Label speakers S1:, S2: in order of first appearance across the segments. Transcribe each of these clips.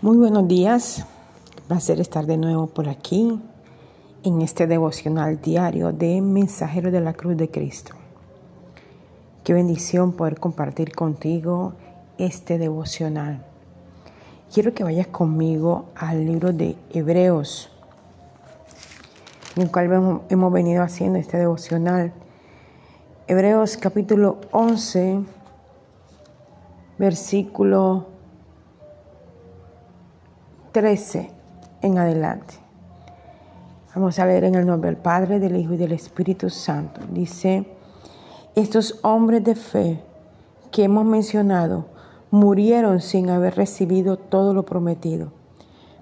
S1: Muy buenos días, placer estar de nuevo por aquí en este devocional diario de Mensajero de la Cruz de Cristo. Qué bendición poder compartir contigo este devocional. Quiero que vayas conmigo al libro de Hebreos, en el cual hemos venido haciendo este devocional. Hebreos capítulo 11, versículo 13 en adelante. Vamos a ver en el nombre del Padre, del Hijo y del Espíritu Santo. Dice, estos hombres de fe que hemos mencionado murieron sin haber recibido todo lo prometido,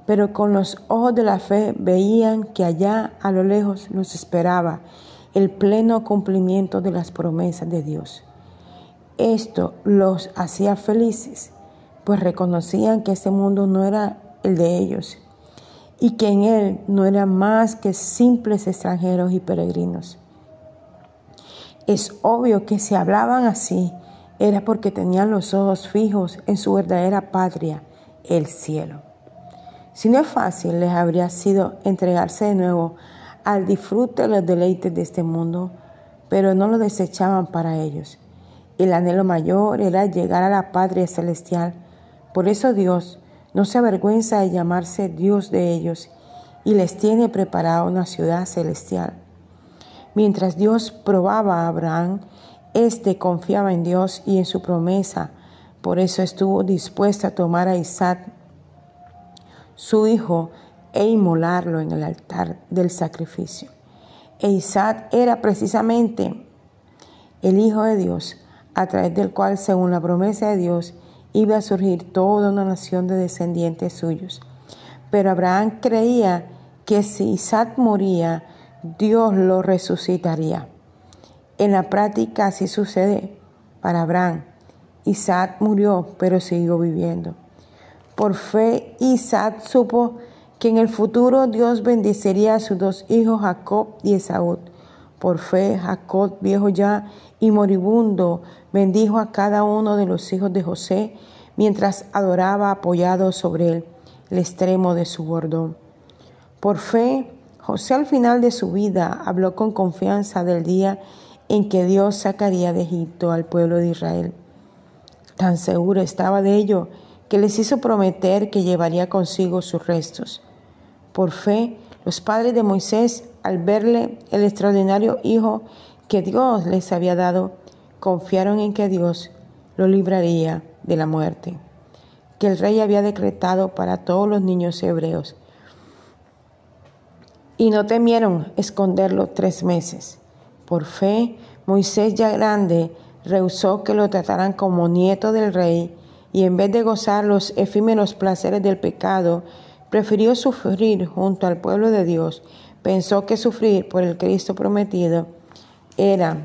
S1: pero con los ojos de la fe veían que allá a lo lejos los esperaba el pleno cumplimiento de las promesas de Dios. Esto los hacía felices, pues reconocían que ese mundo no era el de ellos, y que en él no eran más que simples extranjeros y peregrinos. Es obvio que si hablaban así era porque tenían los ojos fijos en su verdadera patria, el cielo. Si no es fácil, les habría sido entregarse de nuevo al disfrute de los deleites de este mundo, pero no lo desechaban para ellos. El anhelo mayor era llegar a la patria celestial. Por eso Dios no se avergüenza de llamarse Dios de ellos y les tiene preparada una ciudad celestial. Mientras Dios probaba a Abraham, éste confiaba en Dios y en su promesa, por eso estuvo dispuesto a tomar a Isaac, su hijo, e inmolarlo en el altar del sacrificio. E Isaac era precisamente el Hijo de Dios, a través del cual, según la promesa de Dios, iba a surgir toda una nación de descendientes suyos. Pero Abraham creía que si Isaac moría, Dios lo resucitaría. En la práctica así sucede para Abraham. Isaac murió, pero siguió viviendo. Por fe, Isaac supo que en el futuro Dios bendecería a sus dos hijos, Jacob y Esaú. Por fe, Jacob, viejo ya y moribundo, bendijo a cada uno de los hijos de José mientras adoraba apoyado sobre él el extremo de su bordón. Por fe, José al final de su vida habló con confianza del día en que Dios sacaría de Egipto al pueblo de Israel. Tan seguro estaba de ello que les hizo prometer que llevaría consigo sus restos. Por fe, los padres de Moisés, al verle el extraordinario hijo que Dios les había dado, confiaron en que Dios lo libraría de la muerte, que el rey había decretado para todos los niños hebreos. Y no temieron esconderlo tres meses. Por fe, Moisés ya grande rehusó que lo trataran como nieto del rey y en vez de gozar los efímeros placeres del pecado, prefirió sufrir junto al pueblo de Dios. Pensó que sufrir por el Cristo prometido era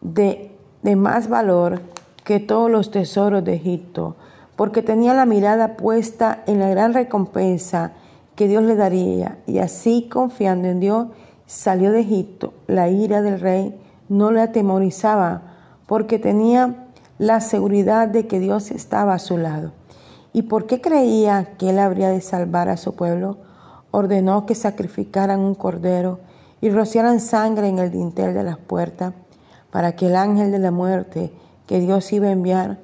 S1: de, de más valor que todos los tesoros de Egipto, porque tenía la mirada puesta en la gran recompensa que Dios le daría, y así confiando en Dios, salió de Egipto. La ira del rey no le atemorizaba, porque tenía la seguridad de que Dios estaba a su lado. ¿Y porque creía que él habría de salvar a su pueblo? Ordenó que sacrificaran un cordero y rociaran sangre en el dintel de las puertas, para que el ángel de la muerte que Dios iba a enviar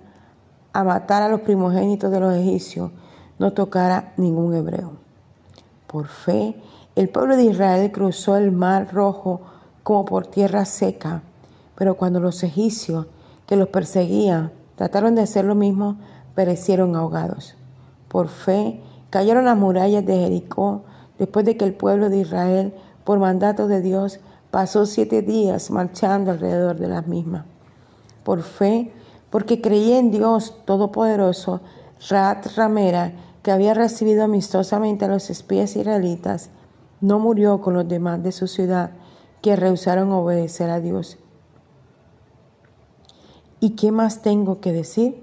S1: a matar a los primogénitos de los egipcios no tocara ningún hebreo. Por fe, el pueblo de Israel cruzó el mar rojo como por tierra seca, pero cuando los egipcios que los perseguían trataron de hacer lo mismo, perecieron ahogados. Por fe, cayeron las murallas de Jericó después de que el pueblo de Israel, por mandato de Dios, pasó siete días marchando alrededor de las mismas por fe, porque creí en Dios Todopoderoso, Rat Ramera, que había recibido amistosamente a los espías israelitas, no murió con los demás de su ciudad que rehusaron obedecer a Dios. ¿Y qué más tengo que decir?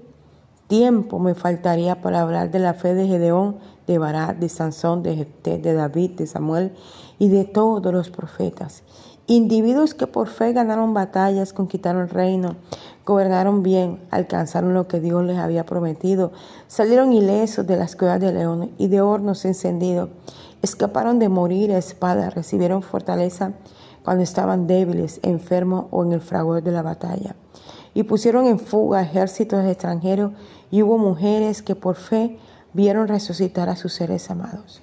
S1: Tiempo me faltaría para hablar de la fe de Gedeón, de Barat, de Sansón, de Jefté, de David, de Samuel y de todos los profetas Individuos que por fe ganaron batallas, conquistaron reino, gobernaron bien, alcanzaron lo que Dios les había prometido, salieron ilesos de las cuevas de leones y de hornos encendidos, escaparon de morir a espada, recibieron fortaleza cuando estaban débiles, enfermos o en el fragor de la batalla. Y pusieron en fuga ejércitos extranjeros y hubo mujeres que por fe vieron resucitar a sus seres amados.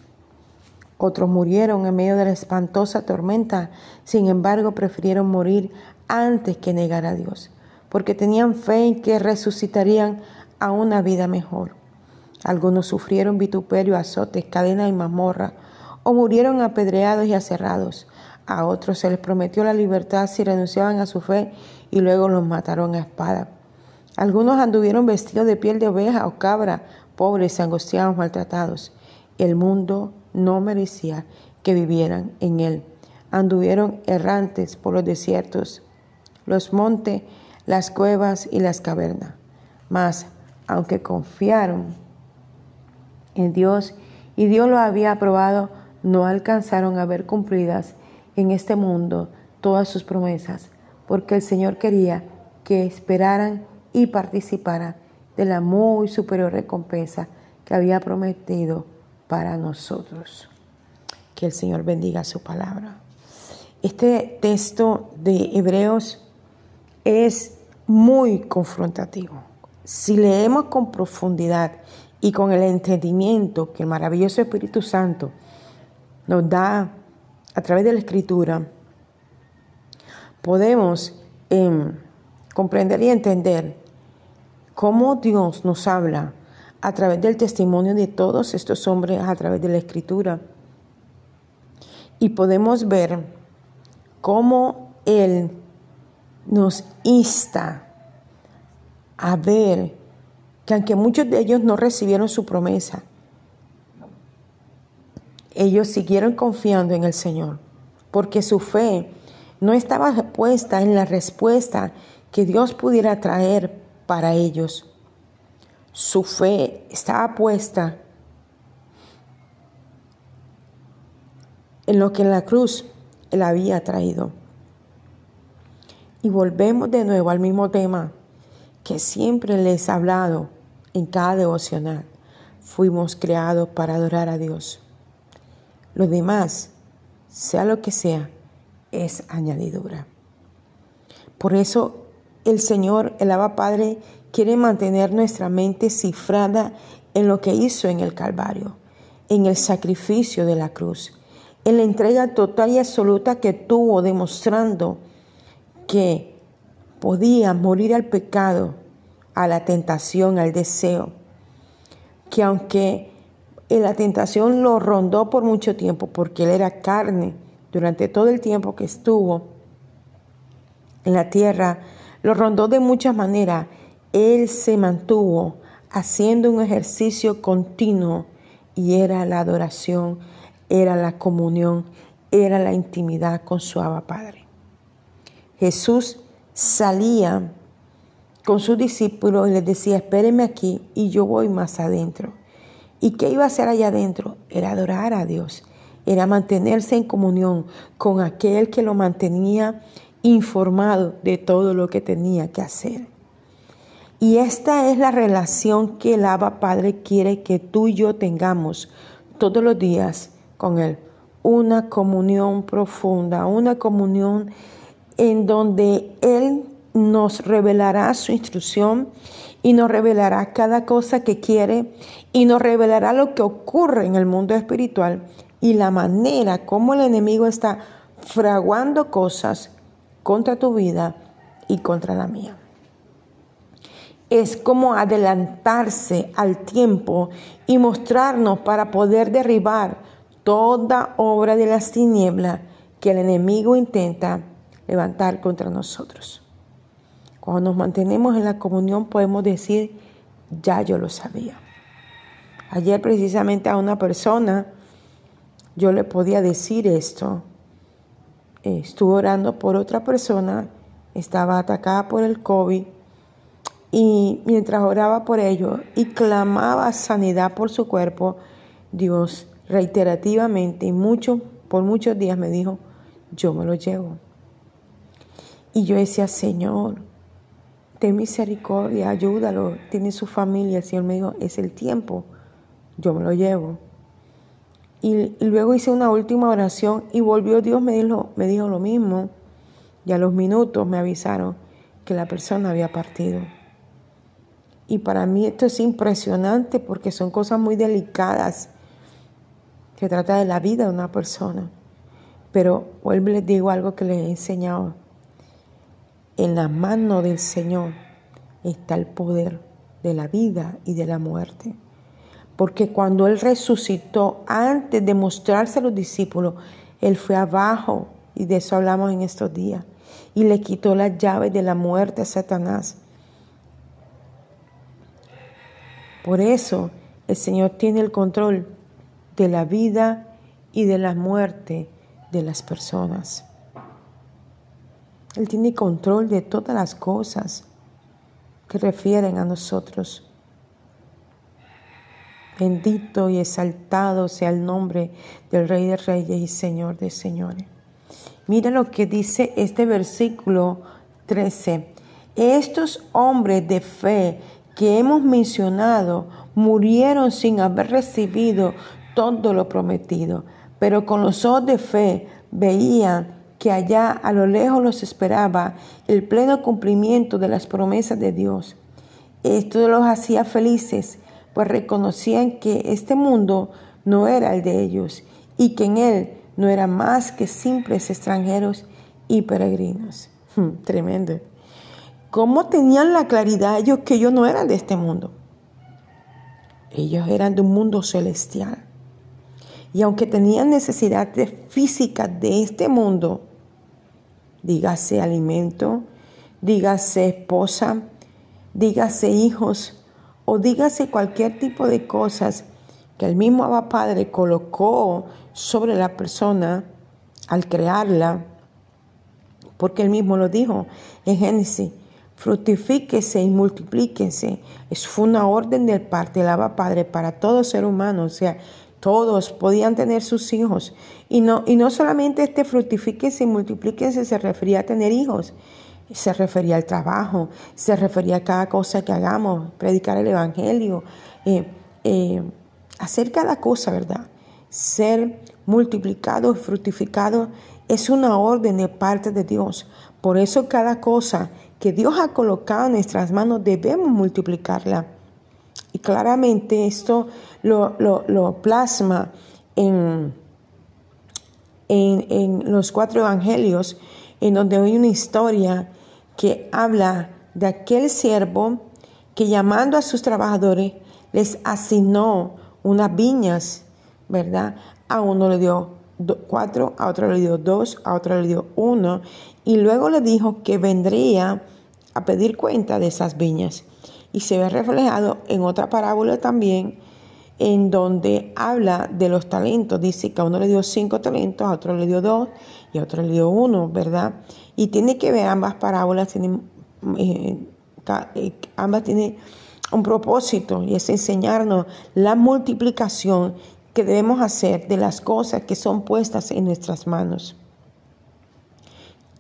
S1: Otros murieron en medio de la espantosa tormenta, sin embargo prefirieron morir antes que negar a Dios, porque tenían fe en que resucitarían a una vida mejor. Algunos sufrieron vituperio, azotes, cadena y mazmorra, o murieron apedreados y aserrados. A otros se les prometió la libertad si renunciaban a su fe y luego los mataron a espada. Algunos anduvieron vestidos de piel de oveja o cabra, pobres, angustiados, maltratados. El mundo no merecía que vivieran en él. Anduvieron errantes por los desiertos, los montes, las cuevas y las cavernas. Mas, aunque confiaron en Dios y Dios lo había aprobado, no alcanzaron a ver cumplidas en este mundo todas sus promesas, porque el Señor quería que esperaran y participaran de la muy superior recompensa que había prometido para nosotros. Que el Señor bendiga su palabra. Este texto de Hebreos es muy confrontativo. Si leemos con profundidad y con el entendimiento que el maravilloso Espíritu Santo nos da a través de la escritura, podemos em, comprender y entender cómo Dios nos habla a través del testimonio de todos estos hombres, a través de la escritura. Y podemos ver cómo Él nos insta a ver que aunque muchos de ellos no recibieron su promesa, ellos siguieron confiando en el Señor, porque su fe no estaba puesta en la respuesta que Dios pudiera traer para ellos. Su fe estaba puesta en lo que en la cruz Él había traído. Y volvemos de nuevo al mismo tema que siempre les he hablado en cada devocional. Fuimos creados para adorar a Dios. Lo demás, sea lo que sea, es añadidura. Por eso el Señor, el Abba Padre, quiere mantener nuestra mente cifrada en lo que hizo en el Calvario, en el sacrificio de la cruz, en la entrega total y absoluta que tuvo, demostrando que podía morir al pecado, a la tentación, al deseo, que aunque la tentación lo rondó por mucho tiempo porque él era carne durante todo el tiempo que estuvo en la tierra. Lo rondó de muchas maneras. Él se mantuvo haciendo un ejercicio continuo y era la adoración, era la comunión, era la intimidad con su Abba Padre. Jesús salía con sus discípulos y les decía, espérenme aquí y yo voy más adentro. ¿Y qué iba a hacer allá adentro? Era adorar a Dios, era mantenerse en comunión con aquel que lo mantenía informado de todo lo que tenía que hacer. Y esta es la relación que el Abba Padre quiere que tú y yo tengamos todos los días con Él. Una comunión profunda, una comunión en donde Él nos revelará su instrucción y nos revelará cada cosa que quiere y nos revelará lo que ocurre en el mundo espiritual y la manera como el enemigo está fraguando cosas contra tu vida y contra la mía. Es como adelantarse al tiempo y mostrarnos para poder derribar toda obra de las tinieblas que el enemigo intenta levantar contra nosotros. Cuando nos mantenemos en la comunión podemos decir, ya yo lo sabía. Ayer precisamente a una persona yo le podía decir esto. Estuve orando por otra persona, estaba atacada por el COVID y mientras oraba por ello y clamaba sanidad por su cuerpo, Dios reiterativamente y mucho, por muchos días me dijo, yo me lo llevo. Y yo decía, Señor, ten misericordia, ayúdalo, tiene su familia. El Señor me dijo, es el tiempo, yo me lo llevo. Y, luego hice una última oración y volvió Dios, me dijo, me dijo lo mismo. Y a los minutos me avisaron que la persona había partido. Y para mí esto es impresionante porque son cosas muy delicadas. Se trata de la vida de una persona. Pero vuelvo les digo algo que les he enseñado en la mano del Señor está el poder de la vida y de la muerte. Porque cuando Él resucitó, antes de mostrarse a los discípulos, Él fue abajo, y de eso hablamos en estos días, y le quitó las llaves de la muerte a Satanás. Por eso el Señor tiene el control de la vida y de la muerte de las personas. Él tiene control de todas las cosas que refieren a nosotros. Bendito y exaltado sea el nombre del Rey de Reyes y Señor de Señores. Mira lo que dice este versículo 13. Estos hombres de fe que hemos mencionado murieron sin haber recibido todo lo prometido, pero con los ojos de fe veían que allá a lo lejos los esperaba el pleno cumplimiento de las promesas de Dios. Esto los hacía felices, pues reconocían que este mundo no era el de ellos y que en él no eran más que simples extranjeros y peregrinos. Hmm, tremendo. ¿Cómo tenían la claridad ellos que ellos no eran de este mundo? Ellos eran de un mundo celestial. Y aunque tenían necesidades físicas de este mundo, dígase alimento, dígase esposa, dígase hijos o dígase cualquier tipo de cosas que el mismo Abba Padre colocó sobre la persona al crearla, porque él mismo lo dijo en Génesis, fructifíquese y multiplíquense. Fue una orden del parte del Abba Padre para todo ser humano, o sea, todos podían tener sus hijos. Y no, y no solamente este fructifíquese y multiplíquese se refería a tener hijos, se refería al trabajo, se refería a cada cosa que hagamos, predicar el Evangelio, eh, eh, hacer cada cosa, ¿verdad? Ser multiplicado fructificado es una orden de parte de Dios. Por eso cada cosa que Dios ha colocado en nuestras manos debemos multiplicarla. Y claramente esto lo, plasma en, en, los cuatro evangelios, en donde hay una historia que habla de aquel siervo que llamando a sus trabajadores les asignó unas viñas, ¿verdad? A uno le dio cuatro, a otro le dio dos, a otro le dio uno, y luego le dijo que vendría a pedir cuenta de esas viñas. Y se ve reflejado en otra parábola también, en donde habla de los talentos. Dice que a uno le dio cinco talentos, a otro le dio dos y a otro le dio uno, ¿verdad? Y tiene que ver ambas parábolas, tienen, eh, eh, ambas tienen un propósito y es enseñarnos la multiplicación que debemos hacer de las cosas que son puestas en nuestras manos.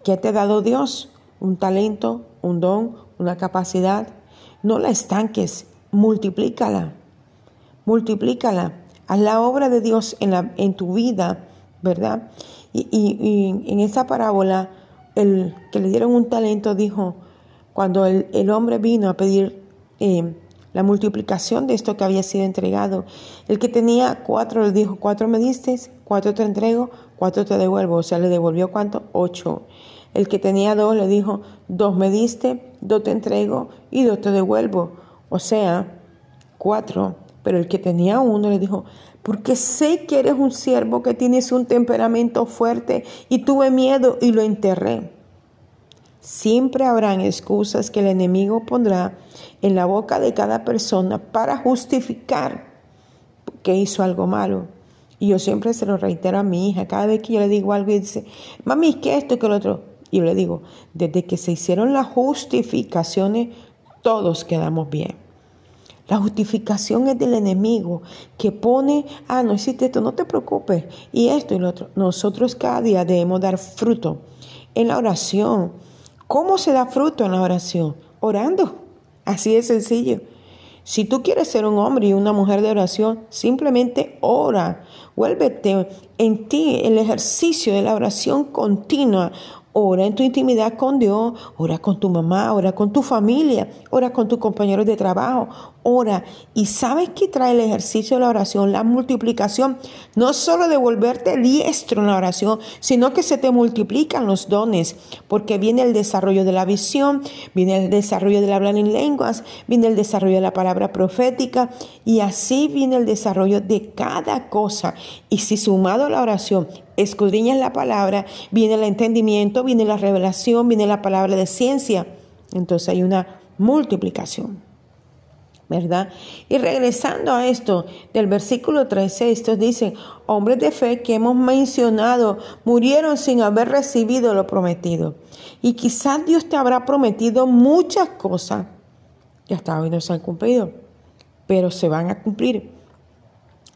S1: ¿Qué te ha dado Dios? Un talento, un don, una capacidad. No la estanques, multiplícala multiplícala, haz la obra de Dios en, la, en tu vida, ¿verdad? Y, en esa parábola, el que le dieron un talento dijo, cuando el, hombre vino a pedir eh, la multiplicación de esto que había sido entregado, el que tenía cuatro le dijo, cuatro me diste, cuatro te entrego, cuatro te devuelvo, o sea, le devolvió cuánto? Ocho. El que tenía dos le dijo, dos me diste, dos te entrego y dos te devuelvo, o sea, cuatro. Pero el que tenía uno le dijo, porque sé que eres un siervo que tienes un temperamento fuerte y tuve miedo y lo enterré. Siempre habrán excusas que el enemigo pondrá en la boca de cada persona para justificar que hizo algo malo. Y yo siempre se lo reitero a mi hija, cada vez que yo le digo algo y dice, mami, ¿qué esto y qué lo otro? Y yo le digo, desde que se hicieron las justificaciones, todos quedamos bien. La justificación es del enemigo que pone, ah, no hiciste esto, no te preocupes, y esto y lo otro. Nosotros cada día debemos dar fruto en la oración, ¿Cómo se da fruto en la oración? Orando. Así de sencillo. Si tú quieres ser un hombre y una mujer de oración, simplemente ora. Vuélvete en ti el ejercicio de la oración continua. Ora en tu intimidad con Dios, ora con tu mamá, ora con tu familia, ora con tus compañeros de trabajo, ora. Y sabes que trae el ejercicio de la oración, la multiplicación, no solo de volverte diestro en la oración, sino que se te multiplican los dones, porque viene el desarrollo de la visión, viene el desarrollo del hablar en lenguas, viene el desarrollo de la palabra profética, y así viene el desarrollo de cada cosa. Y si sumado a la oración escudriñas la palabra, viene el entendimiento, viene la revelación, viene la palabra de ciencia. Entonces hay una multiplicación. ¿Verdad? Y regresando a esto, del versículo 13, estos dicen, hombres de fe que hemos mencionado murieron sin haber recibido lo prometido. Y quizás Dios te habrá prometido muchas cosas y hasta hoy no se han cumplido, pero se van a cumplir.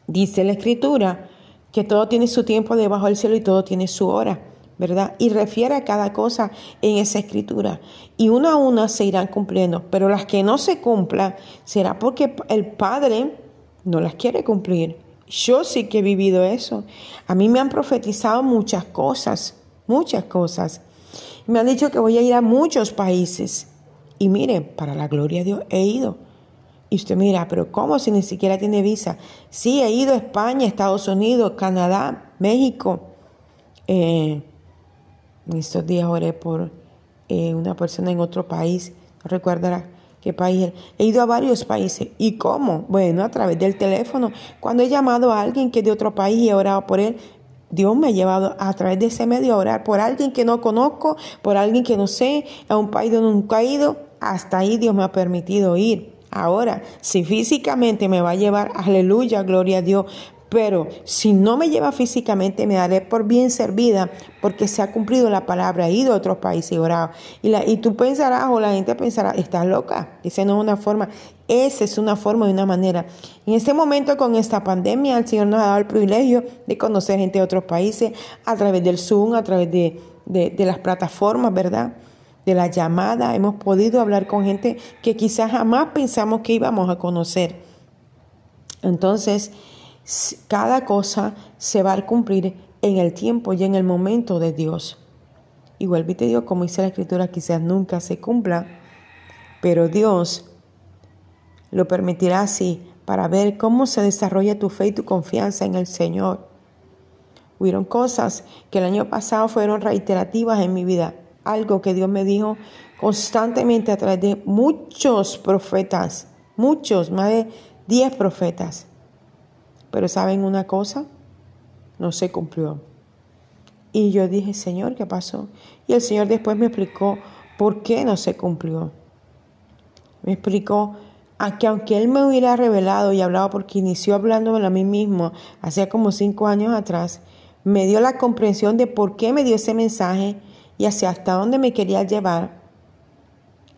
S1: Dice la escritura, que todo tiene su tiempo debajo del cielo y todo tiene su hora, ¿verdad? Y refiere a cada cosa en esa escritura. Y una a una se irán cumpliendo, pero las que no se cumplan será porque el Padre no las quiere cumplir. Yo sí que he vivido eso. A mí me han profetizado muchas cosas, muchas cosas. Me han dicho que voy a ir a muchos países. Y miren, para la gloria de Dios he ido. Y usted mira, pero ¿cómo si ni siquiera tiene visa? Sí, he ido a España, Estados Unidos, Canadá, México. Eh, en estos días oré por eh, una persona en otro país, no recuerdo qué país. He ido a varios países. ¿Y cómo? Bueno, a través del teléfono. Cuando he llamado a alguien que es de otro país y he orado por él, Dios me ha llevado a través de ese medio a orar por alguien que no conozco, por alguien que no sé, a un país donde nunca he ido. Hasta ahí Dios me ha permitido ir. Ahora, si físicamente me va a llevar, aleluya, gloria a Dios, pero si no me lleva físicamente, me daré por bien servida porque se ha cumplido la palabra, he ido a otros países y orado. Y, la, y tú pensarás, o la gente pensará, estás loca. Esa no es una forma, esa es una forma y una manera. En este momento, con esta pandemia, el Señor nos ha dado el privilegio de conocer gente de otros países a través del Zoom, a través de, de las plataformas, ¿verdad? De la llamada, hemos podido hablar con gente que quizás jamás pensamos que íbamos a conocer. Entonces, cada cosa se va a cumplir en el tiempo y en el momento de Dios. Igual te digo, como dice la Escritura, quizás nunca se cumpla, pero Dios lo permitirá así para ver cómo se desarrolla tu fe y tu confianza en el Señor. Hubieron cosas que el año pasado fueron reiterativas en mi vida algo que Dios me dijo constantemente a través de muchos profetas, muchos, más de 10 profetas. Pero ¿saben una cosa? No se cumplió. Y yo dije, Señor, ¿qué pasó? Y el Señor después me explicó por qué no se cumplió. Me explicó a que aunque Él me hubiera revelado y hablado, porque inició hablándome a mí mismo, hacía como cinco años atrás, me dio la comprensión de por qué me dio ese mensaje y hacia hasta dónde me quería llevar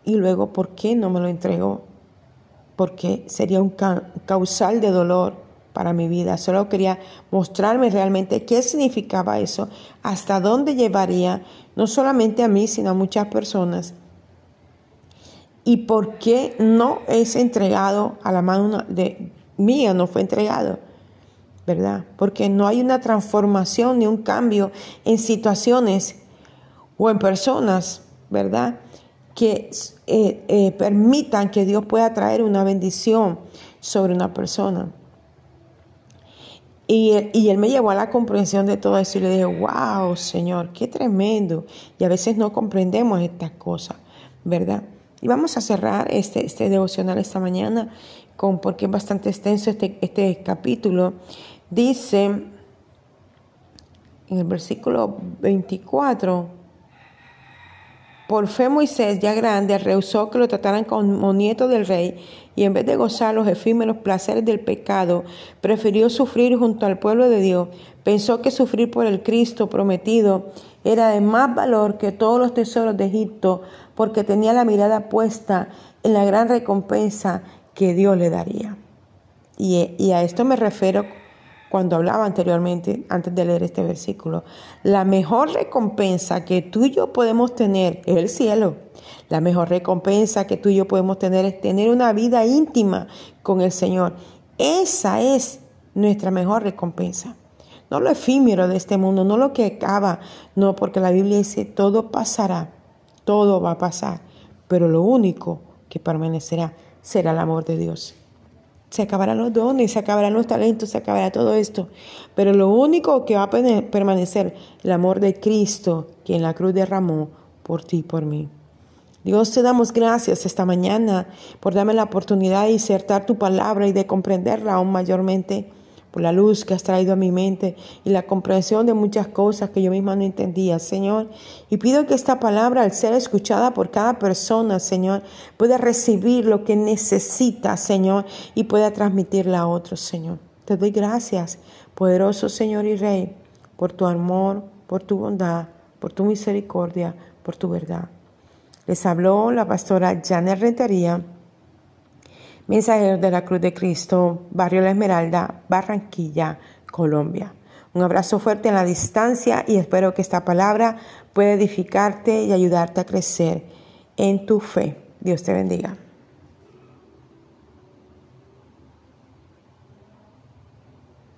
S1: y luego por qué no me lo entregó, porque sería un causal de dolor para mi vida. Solo quería mostrarme realmente qué significaba eso, hasta dónde llevaría, no solamente a mí, sino a muchas personas. Y por qué no es entregado a la mano de mía, no fue entregado. ¿Verdad? Porque no hay una transformación ni un cambio en situaciones o en personas, ¿verdad? Que eh, eh, permitan que Dios pueda traer una bendición sobre una persona. Y, y, él me llevó a la comprensión de todo eso y le dije, wow, Señor, qué tremendo. Y a veces no comprendemos estas cosas, ¿verdad? Y vamos a cerrar este, este devocional esta mañana con, porque es bastante extenso este, este capítulo. Dice en el versículo 24, por fe Moisés, ya grande, rehusó que lo trataran como nieto del rey y en vez de gozar los efímeros placeres del pecado, prefirió sufrir junto al pueblo de Dios. Pensó que sufrir por el Cristo prometido era de más valor que todos los tesoros de Egipto porque tenía la mirada puesta en la gran recompensa que Dios le daría. Y, a esto me refiero cuando hablaba anteriormente, antes de leer este versículo. La mejor recompensa que tú y yo podemos tener es el cielo. La mejor recompensa que tú y yo podemos tener es tener una vida íntima con el Señor. Esa es nuestra mejor recompensa. No lo efímero de este mundo, no lo que acaba, no, porque la Biblia dice, todo pasará, todo va a pasar, pero lo único que permanecerá será el amor de Dios. Se acabarán los dones, se acabarán los talentos, se acabará todo esto. Pero lo único que va a permanecer, el amor de Cristo, que en la cruz derramó por ti y por mí. Dios, te damos gracias esta mañana por darme la oportunidad de insertar tu palabra y de comprenderla aún mayormente por la luz que has traído a mi mente y la comprensión de muchas cosas que yo misma no entendía, Señor. Y pido que esta palabra, al ser escuchada por cada persona, Señor, pueda recibir lo que necesita, Señor, y pueda transmitirla a otros, Señor. Te doy gracias, poderoso Señor y Rey, por tu amor, por tu bondad, por tu misericordia, por tu verdad. Les habló la pastora Janet Rentería Mensajero de la Cruz de Cristo, Barrio La Esmeralda, Barranquilla, Colombia. Un abrazo fuerte en la distancia y espero que esta palabra pueda edificarte y ayudarte a crecer en tu fe. Dios te bendiga.